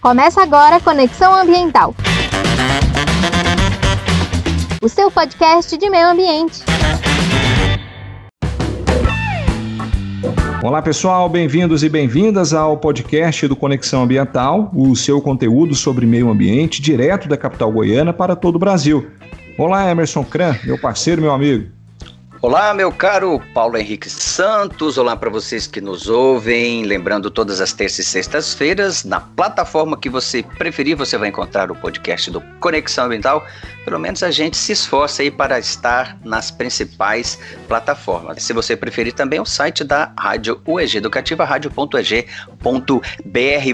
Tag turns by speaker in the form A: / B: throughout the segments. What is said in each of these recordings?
A: Começa agora Conexão Ambiental. O seu podcast de meio ambiente.
B: Olá pessoal, bem-vindos e bem-vindas ao podcast do Conexão Ambiental, o seu conteúdo sobre meio ambiente direto da capital goiana para todo o Brasil. Olá Emerson Cran, meu parceiro, meu amigo.
C: Olá, meu caro Paulo Henrique Santos. Olá para vocês que nos ouvem. Lembrando, todas as terças e sextas-feiras, na plataforma que você preferir, você vai encontrar o podcast do Conexão Ambiental. Pelo menos a gente se esforça aí para estar nas principais plataformas. Se você preferir também, o site da Rádio UEG Educativa, rádio.eg.br.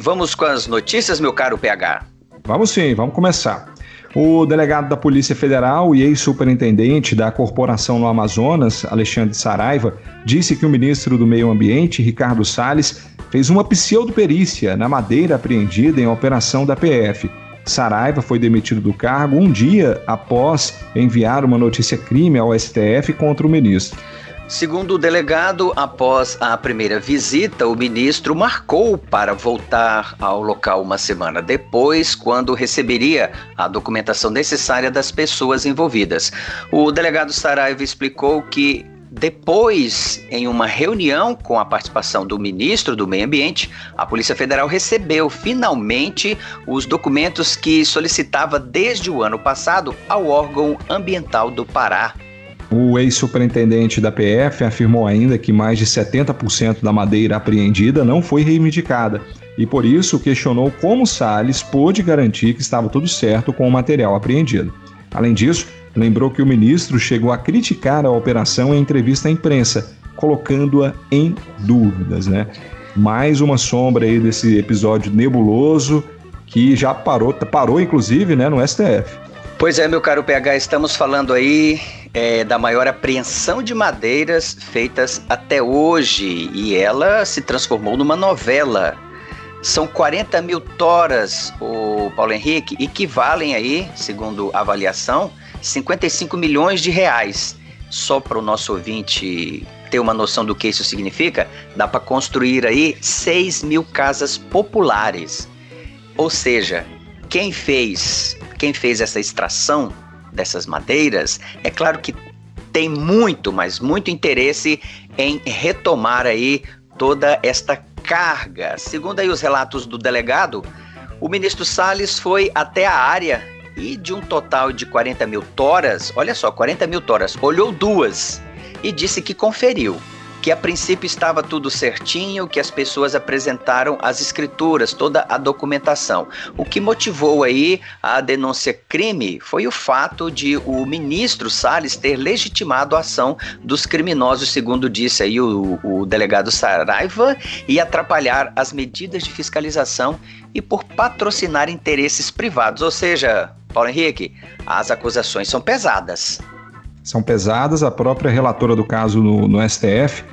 C: Vamos com as notícias, meu caro PH.
B: Vamos sim, vamos começar. O delegado da Polícia Federal e ex-superintendente da Corporação no Amazonas, Alexandre Saraiva, disse que o ministro do Meio Ambiente, Ricardo Salles, fez uma pseudoperícia na madeira apreendida em operação da PF. Saraiva foi demitido do cargo um dia após enviar uma notícia crime ao STF contra o ministro.
C: Segundo o delegado, após a primeira visita, o ministro marcou para voltar ao local uma semana depois, quando receberia a documentação necessária das pessoas envolvidas. O delegado Saraiva explicou que depois, em uma reunião com a participação do ministro do Meio Ambiente, a Polícia Federal recebeu finalmente os documentos que solicitava desde o ano passado ao órgão ambiental do Pará,
B: o ex-superintendente da PF afirmou ainda que mais de 70% da madeira apreendida não foi reivindicada e por isso questionou como Salles pôde garantir que estava tudo certo com o material apreendido. Além disso, lembrou que o ministro chegou a criticar a operação em entrevista à imprensa, colocando-a em dúvidas, né? Mais uma sombra aí desse episódio nebuloso que já parou, parou inclusive, né, no STF.
C: Pois é, meu caro PH, estamos falando aí é, da maior apreensão de madeiras feitas até hoje e ela se transformou numa novela. São 40 mil toras, o Paulo Henrique, equivalem aí, segundo a avaliação, 55 milhões de reais. Só para o nosso ouvinte ter uma noção do que isso significa, dá para construir aí 6 mil casas populares. Ou seja, quem fez quem fez essa extração dessas madeiras, é claro que tem muito, mas muito interesse em retomar aí toda esta carga. Segundo aí os relatos do delegado, o ministro Salles foi até a área e de um total de 40 mil toras, olha só, 40 mil toras, olhou duas e disse que conferiu que a princípio estava tudo certinho, que as pessoas apresentaram as escrituras, toda a documentação. O que motivou aí a denúncia crime foi o fato de o ministro Salles ter legitimado a ação dos criminosos, segundo disse aí o, o delegado Saraiva, e atrapalhar as medidas de fiscalização e por patrocinar interesses privados. Ou seja, Paulo Henrique, as acusações são pesadas
B: são pesadas. A própria relatora do caso no, no STF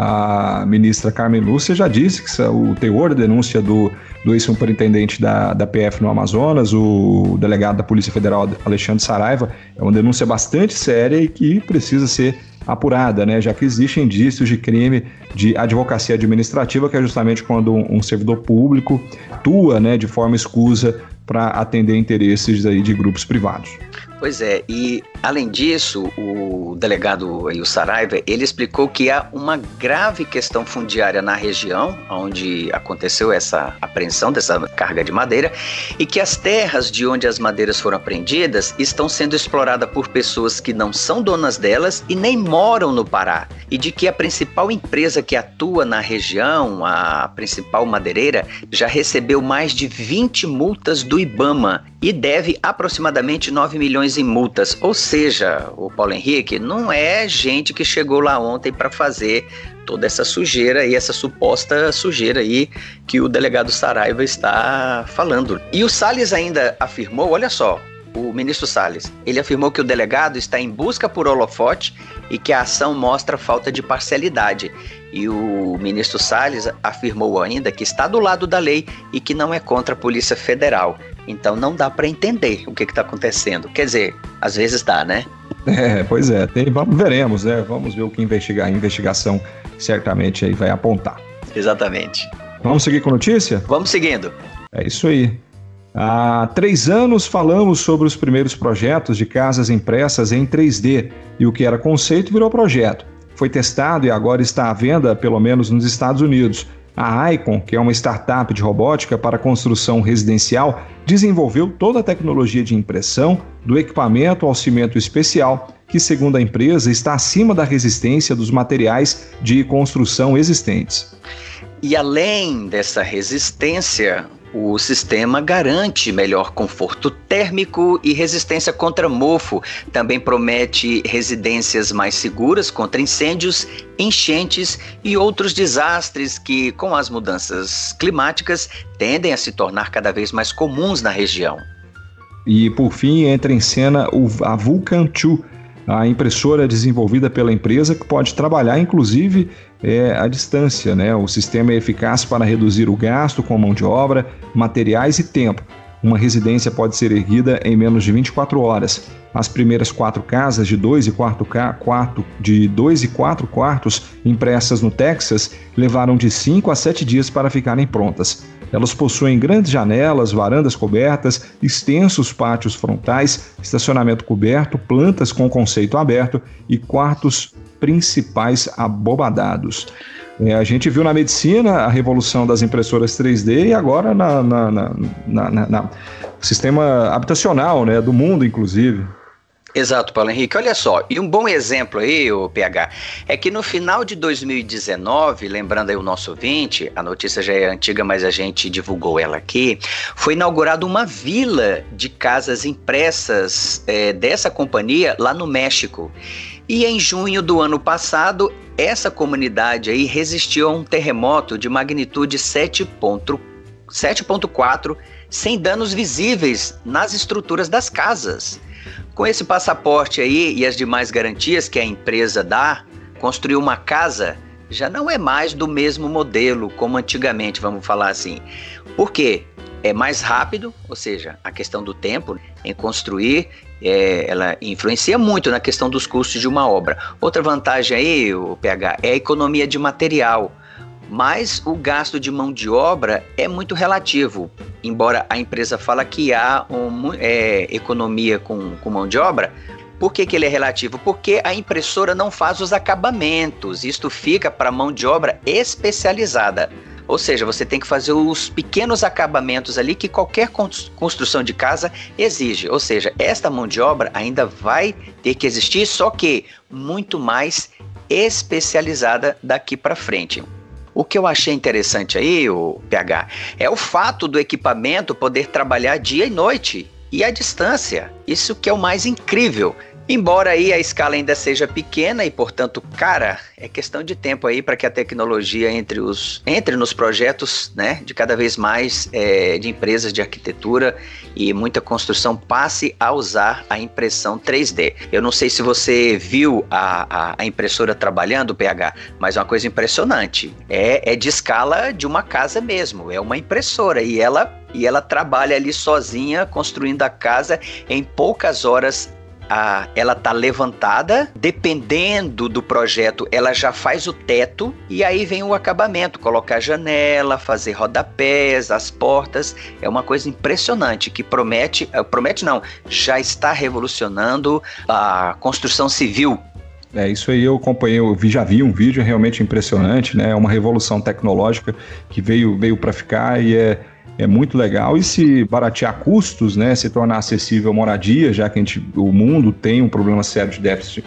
B: a ministra Carmen Lúcia já disse que o teor da denúncia do, do ex-superintendente da, da PF no Amazonas, o delegado da Polícia Federal Alexandre Saraiva, é uma denúncia bastante séria e que precisa ser apurada, né? já que existem indícios de crime de advocacia administrativa, que é justamente quando um, servidor público atua né, de forma escusa para atender interesses aí de grupos privados.
C: Pois é, e além disso, o delegado o Saraiva, ele explicou que há uma grave questão fundiária na região onde aconteceu essa apreensão dessa carga de madeira e que as terras de onde as madeiras foram apreendidas estão sendo exploradas por pessoas que não são donas delas e nem moram no Pará. E de que a principal empresa que atua na região, a principal madeireira, já recebeu mais de 20 multas do Ibama e deve aproximadamente 9 milhões em multas. Ou seja, o Paulo Henrique não é gente que chegou lá ontem para fazer toda essa sujeira e essa suposta sujeira aí que o delegado Saraiva está falando. E o Salles ainda afirmou, olha só, o ministro Salles, ele afirmou que o delegado está em busca por holofote e que a ação mostra falta de parcialidade. E o ministro Salles afirmou ainda que está do lado da lei e que não é contra a Polícia Federal. Então não dá para entender o que está acontecendo. Quer dizer, às vezes dá, né?
B: É, pois é. Tem, vamos, veremos, né? Vamos ver o que investigar. A investigação certamente aí vai apontar.
C: Exatamente.
B: Vamos seguir com a notícia?
C: Vamos seguindo.
B: É isso aí. Há três anos falamos sobre os primeiros projetos de casas impressas em 3D e o que era conceito virou projeto. Foi testado e agora está à venda, pelo menos nos Estados Unidos. A Icon, que é uma startup de robótica para construção residencial, desenvolveu toda a tecnologia de impressão, do equipamento ao cimento especial, que, segundo a empresa, está acima da resistência dos materiais de construção existentes.
C: E além dessa resistência, o sistema garante melhor conforto térmico e resistência contra mofo. Também promete residências mais seguras contra incêndios, enchentes e outros desastres que, com as mudanças climáticas, tendem a se tornar cada vez mais comuns na região.
B: E por fim entra em cena a Vulcan 2, a impressora desenvolvida pela empresa que pode trabalhar inclusive é, à distância. Né? O sistema é eficaz para reduzir o gasto com mão de obra, materiais e tempo. Uma residência pode ser erguida em menos de 24 horas. As primeiras quatro casas de dois e quatro, quarto, de dois e quatro quartos impressas no Texas levaram de 5 a 7 dias para ficarem prontas. Elas possuem grandes janelas, varandas cobertas, extensos pátios frontais, estacionamento coberto, plantas com conceito aberto e quartos principais abobadados. É, a gente viu na medicina a revolução das impressoras 3D e agora na, na, na, na, na sistema habitacional né, do mundo, inclusive.
C: Exato, Paulo Henrique. Olha só, e um bom exemplo aí, o PH, é que no final de 2019, lembrando aí o nosso ouvinte, a notícia já é antiga, mas a gente divulgou ela aqui, foi inaugurada uma vila de casas impressas é, dessa companhia lá no México. E em junho do ano passado, essa comunidade aí resistiu a um terremoto de magnitude 7.4 sem danos visíveis nas estruturas das casas. Com esse passaporte aí e as demais garantias que a empresa dá, construir uma casa já não é mais do mesmo modelo como antigamente, vamos falar assim. Por quê? É mais rápido, ou seja, a questão do tempo em construir, é, ela influencia muito na questão dos custos de uma obra. Outra vantagem aí, o PH, é a economia de material mas o gasto de mão de obra é muito relativo. Embora a empresa fala que há um, é, economia com, com mão de obra, por que, que ele é relativo? Porque a impressora não faz os acabamentos, isto fica para mão de obra especializada. Ou seja, você tem que fazer os pequenos acabamentos ali que qualquer construção de casa exige. Ou seja, esta mão de obra ainda vai ter que existir, só que muito mais especializada daqui para frente. O que eu achei interessante aí, o PH, é o fato do equipamento poder trabalhar dia e noite e à distância. Isso que é o mais incrível. Embora aí a escala ainda seja pequena e, portanto, cara, é questão de tempo aí para que a tecnologia entre, os, entre nos projetos né, de cada vez mais é, de empresas de arquitetura e muita construção passe a usar a impressão 3D. Eu não sei se você viu a, a, a impressora trabalhando, PH, mas uma coisa impressionante. É, é de escala de uma casa mesmo, é uma impressora e ela e ela trabalha ali sozinha construindo a casa em poucas horas a, ela tá levantada, dependendo do projeto, ela já faz o teto e aí vem o acabamento, colocar janela, fazer rodapés, as portas, é uma coisa impressionante que promete, eh, promete não, já está revolucionando a construção civil
B: é, isso aí eu acompanhei, eu vi, já vi um vídeo realmente impressionante, né? É uma revolução tecnológica que veio, veio para ficar e é, é muito legal. E se baratear custos, né, se tornar acessível moradia, já que a gente, o mundo tem um problema sério de déficit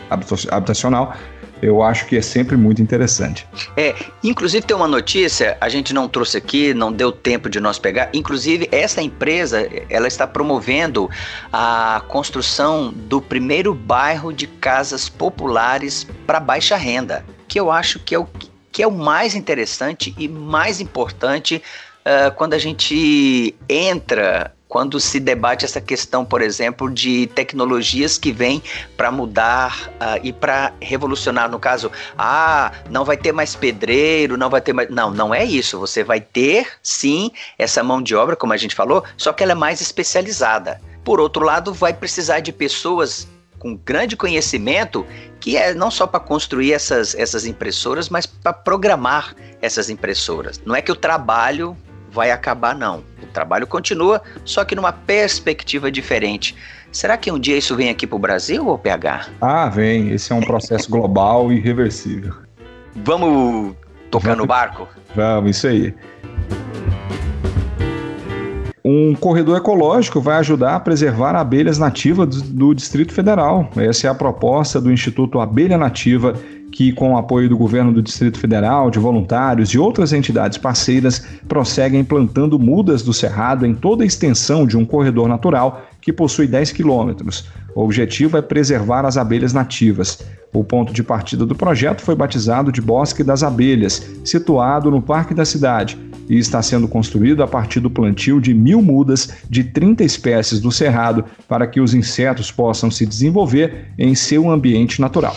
B: habitacional, eu acho que é sempre muito interessante.
C: É, inclusive tem uma notícia, a gente não trouxe aqui, não deu tempo de nós pegar. Inclusive, essa empresa, ela está promovendo a construção do primeiro bairro de casas populares para baixa renda, que eu acho que é o que é o mais interessante e mais importante uh, quando a gente entra quando se debate essa questão, por exemplo, de tecnologias que vêm para mudar uh, e para revolucionar. No caso, ah, não vai ter mais pedreiro, não vai ter mais. Não, não é isso. Você vai ter, sim, essa mão de obra, como a gente falou, só que ela é mais especializada. Por outro lado, vai precisar de pessoas com grande conhecimento que é não só para construir essas, essas impressoras, mas para programar essas impressoras. Não é que o trabalho vai acabar, não. O trabalho continua, só que numa perspectiva diferente. Será que um dia isso vem aqui para o Brasil ou PH?
B: Ah, vem. Esse é um processo global e irreversível.
C: Vamos tocar no barco?
B: Vamos, isso aí. Um corredor ecológico vai ajudar a preservar abelhas nativas do, do Distrito Federal. Essa é a proposta do Instituto Abelha Nativa que, com o apoio do governo do Distrito Federal, de voluntários e outras entidades parceiras, prosseguem plantando mudas do cerrado em toda a extensão de um corredor natural que possui 10 quilômetros. O objetivo é preservar as abelhas nativas. O ponto de partida do projeto foi batizado de Bosque das Abelhas, situado no Parque da Cidade, e está sendo construído a partir do plantio de mil mudas de 30 espécies do cerrado para que os insetos possam se desenvolver em seu ambiente natural.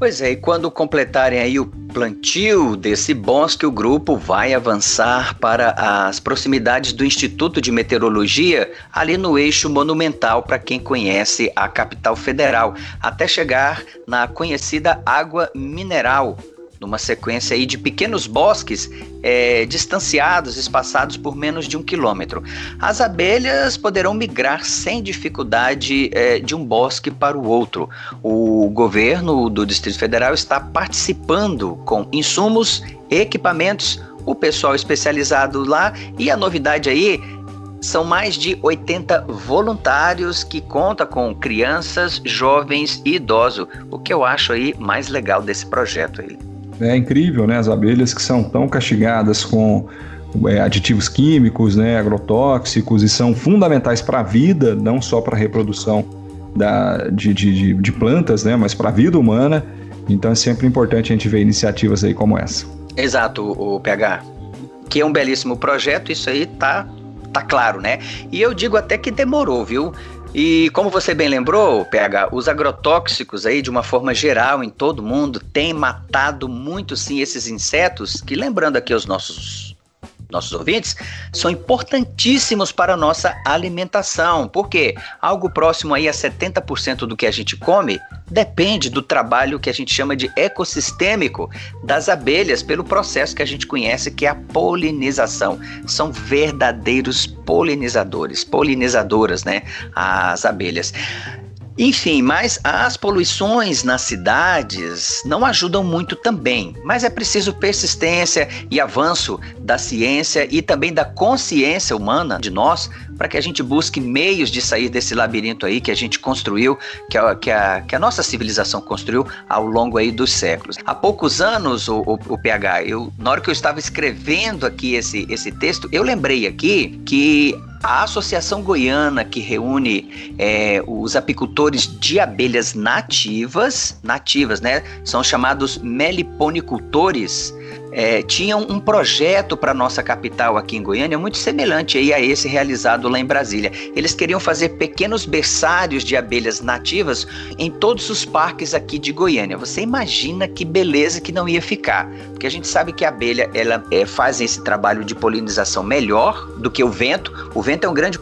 C: Pois é, e quando completarem aí o plantio desse bosque, o grupo vai avançar para as proximidades do Instituto de Meteorologia, ali no eixo monumental, para quem conhece a capital federal, até chegar na conhecida água mineral, numa sequência aí de pequenos bosques é, distanciados, espaçados por menos de um quilômetro. As abelhas poderão migrar sem dificuldade é, de um bosque para o outro. O governo do Distrito Federal está participando com insumos, equipamentos, o pessoal especializado lá e a novidade aí são mais de 80 voluntários que conta com crianças, jovens e idosos, o que eu acho aí mais legal desse projeto aí.
B: É incrível, né? As abelhas que são tão castigadas com é, aditivos químicos, né, agrotóxicos, e são fundamentais para a vida, não só para a reprodução da, de, de, de plantas, né, mas para a vida humana. Então é sempre importante a gente ver iniciativas aí como essa.
C: Exato, o PH. Que é um belíssimo projeto, isso aí tá, tá claro, né? E eu digo até que demorou, viu? E como você bem lembrou, PH, os agrotóxicos aí, de uma forma geral, em todo mundo, têm matado muito sim esses insetos, que lembrando aqui os nossos nossos ouvintes, são importantíssimos para a nossa alimentação, porque algo próximo aí a 70% do que a gente come depende do trabalho que a gente chama de ecossistêmico das abelhas pelo processo que a gente conhece que é a polinização. São verdadeiros polinizadores, polinizadoras, né, as abelhas. Enfim, mas as poluições nas cidades não ajudam muito também, mas é preciso persistência e avanço da ciência e também da consciência humana de nós para que a gente busque meios de sair desse labirinto aí que a gente construiu, que a, que a, que a nossa civilização construiu ao longo aí dos séculos. Há poucos anos, o, o, o PH, eu, na hora que eu estava escrevendo aqui esse, esse texto, eu lembrei aqui que a Associação Goiana, que reúne é, os apicultores de abelhas nativas, nativas, né? São chamados meliponicultores é, tinham um projeto para nossa capital aqui em Goiânia muito semelhante a esse realizado lá em Brasília. Eles queriam fazer pequenos berçários de abelhas nativas em todos os parques aqui de Goiânia. Você imagina que beleza que não ia ficar, porque a gente sabe que a abelha ela é, faz esse trabalho de polinização melhor do que o vento. O vento é um grande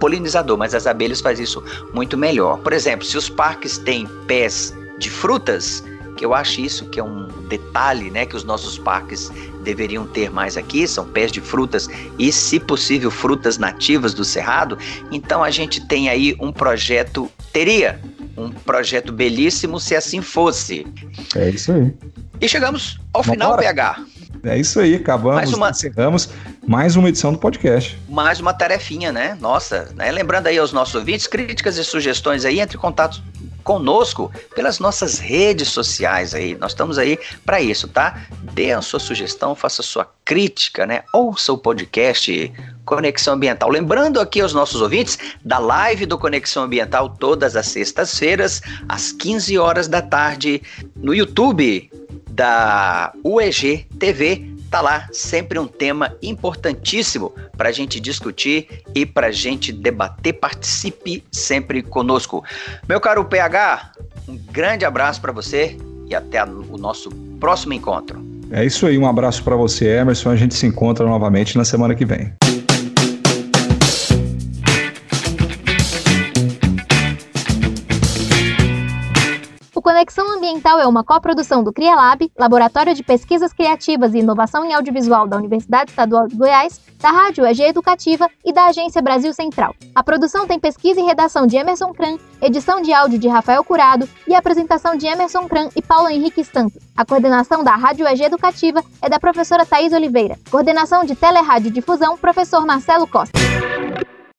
C: polinizador, mas as abelhas fazem isso muito melhor. Por exemplo, se os parques têm pés de frutas, que eu acho isso que é um detalhe, né, que os nossos parques deveriam ter mais aqui, são pés de frutas e, se possível, frutas nativas do cerrado. Então a gente tem aí um projeto, teria um projeto belíssimo se assim fosse.
B: É isso aí.
C: E chegamos ao Vamos final, embora. PH.
B: É isso aí, acabamos, mais uma... encerramos mais uma edição do podcast.
C: Mais uma tarefinha, né? Nossa, né? lembrando aí aos nossos ouvintes, críticas e sugestões aí, entre em contato conosco pelas nossas redes sociais aí. Nós estamos aí para isso, tá? Dê a sua sugestão, faça a sua crítica, né? Ouça o podcast Conexão Ambiental. Lembrando aqui aos nossos ouvintes da live do Conexão Ambiental todas as sextas-feiras, às 15 horas da tarde, no YouTube da UEG TV tá lá sempre um tema importantíssimo para a gente discutir e para a gente debater. Participe sempre conosco. Meu caro PH, um grande abraço para você e até o nosso próximo encontro.
B: É isso aí, um abraço para você, Emerson. A gente se encontra novamente na semana que vem.
A: Conexão Ambiental é uma coprodução do CriaLab, Laboratório de Pesquisas Criativas e Inovação em Audiovisual da Universidade Estadual de Goiás, da Rádio EG Educativa e da Agência Brasil Central. A produção tem pesquisa e redação de Emerson Kran, edição de áudio de Rafael Curado e apresentação de Emerson Kran e Paulo Henrique Santos. A coordenação da Rádio EG Educativa é da professora Thais Oliveira. Coordenação de Telerádio Difusão, professor Marcelo Costa.